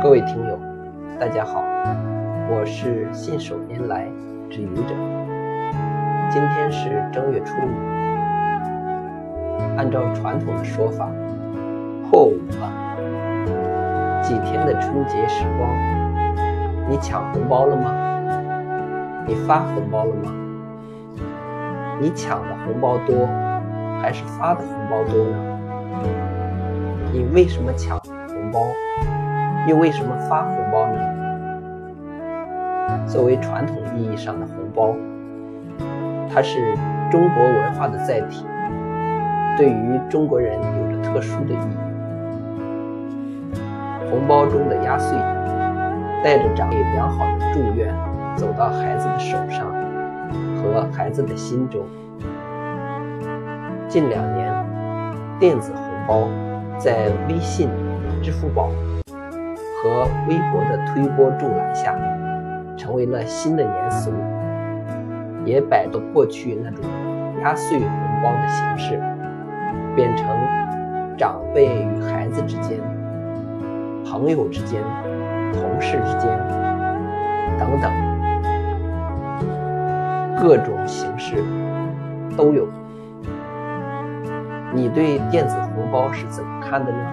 各位听友，大家好，我是信手拈来之愚者。今天是正月初五，按照传统的说法，破五了。几天的春节时光，你抢红包了吗？你发红包了吗？你抢的红包多，还是发的红包多呢？你为什么抢红包？又为什么发红包呢？作为传统意义上的红包，它是中国文化的载体，对于中国人有着特殊的意义。红包中的压岁，带着长辈良好的祝愿，走到孩子的手上和孩子的心中。近两年，电子红包在微信、支付宝。和微博的推波助澜下，成为了新的年俗，也摆脱过去那种压岁红包的形式，变成长辈与孩子之间、朋友之间、同事之间等等各种形式都有。你对电子红包是怎么看的呢？